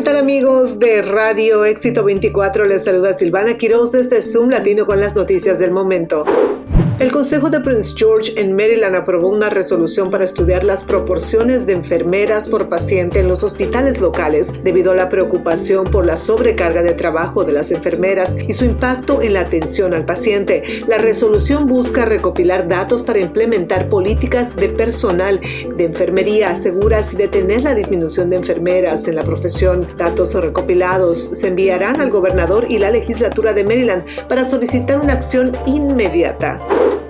¿Qué tal amigos de Radio Éxito 24? Les saluda Silvana Quiroz desde Zoom Latino con las noticias del momento. El Consejo de Prince George en Maryland aprobó una resolución para estudiar las proporciones de enfermeras por paciente en los hospitales locales debido a la preocupación por la sobrecarga de trabajo de las enfermeras y su impacto en la atención al paciente. La resolución busca recopilar datos para implementar políticas de personal de enfermería seguras y detener la disminución de enfermeras en la profesión. Datos recopilados se enviarán al gobernador y la legislatura de Maryland para solicitar una acción inmediata.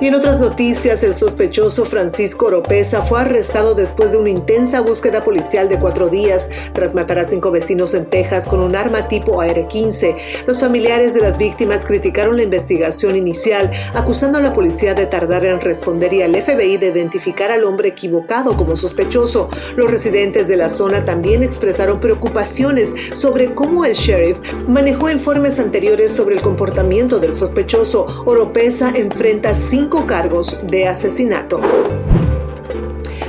Y en otras noticias, el sospechoso Francisco Oropesa fue arrestado después de una intensa búsqueda policial de cuatro días tras matar a cinco vecinos en Texas con un arma tipo AR-15. Los familiares de las víctimas criticaron la investigación inicial, acusando a la policía de tardar en responder y al FBI de identificar al hombre equivocado como sospechoso. Los residentes de la zona también expresaron preocupaciones sobre cómo el sheriff manejó informes anteriores sobre el comportamiento del sospechoso. Oropesa enfrenta cinco cargos de asesinato.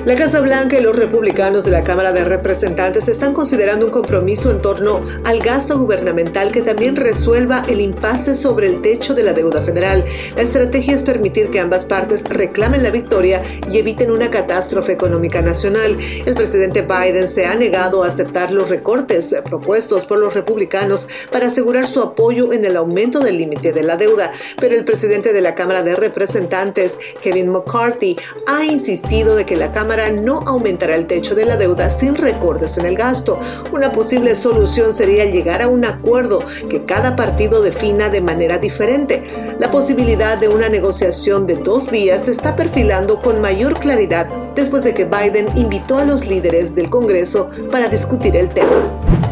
La Casa Blanca y los republicanos de la Cámara de Representantes están considerando un compromiso en torno al gasto gubernamental que también resuelva el impasse sobre el techo de la deuda federal. La estrategia es permitir que ambas partes reclamen la victoria y eviten una catástrofe económica nacional. El presidente Biden se ha negado a aceptar los recortes propuestos por los republicanos para asegurar su apoyo en el aumento del límite de la deuda, pero el presidente de la Cámara de Representantes, Kevin McCarthy, ha insistido de que la No aumentará el techo de la deuda sin recortes en el gasto. Una posible solución sería llegar a un acuerdo que cada partido defina de manera diferente. La posibilidad de una negociación de dos vías se está perfilando con mayor claridad después de que Biden invitó a los líderes del Congreso para discutir el tema.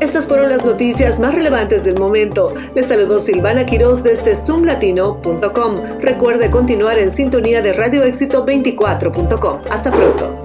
Estas fueron las noticias más relevantes del momento. Les saludó Silvana Quiroz desde zoomlatino.com. Recuerde continuar en sintonía de Radio Éxito 24.com. Hasta pronto.